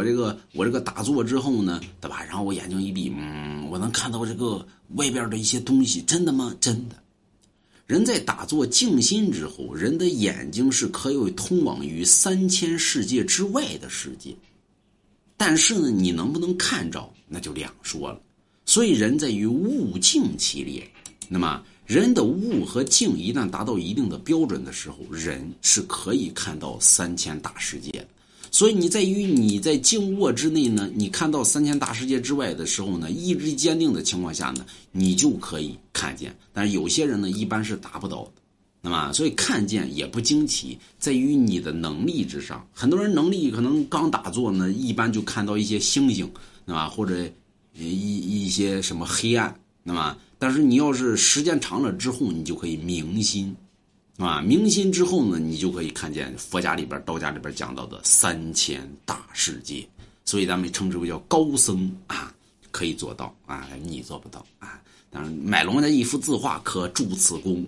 我这个我这个打坐之后呢，对吧？然后我眼睛一闭，嗯，我能看到这个外边的一些东西，真的吗？真的。人在打坐静心之后，人的眼睛是可以通往于三千世界之外的世界，但是呢，你能不能看着，那就两说了。所以人在于物境其列，那么人的物和境一旦达到一定的标准的时候，人是可以看到三千大世界的。所以你在于你在静卧之内呢，你看到三千大世界之外的时候呢，意志坚定的情况下呢，你就可以看见。但是有些人呢，一般是达不到的。那么，所以看见也不惊奇，在于你的能力之上。很多人能力可能刚打坐呢，一般就看到一些星星，对吧？或者一一些什么黑暗，那么，但是你要是时间长了之后，你就可以明心。啊，明心之后呢，你就可以看见佛家里边、道家里边讲到的三千大世界，所以咱们称之为叫高僧啊，可以做到啊，你做不到啊。当然，买龙家一幅字画可助此功。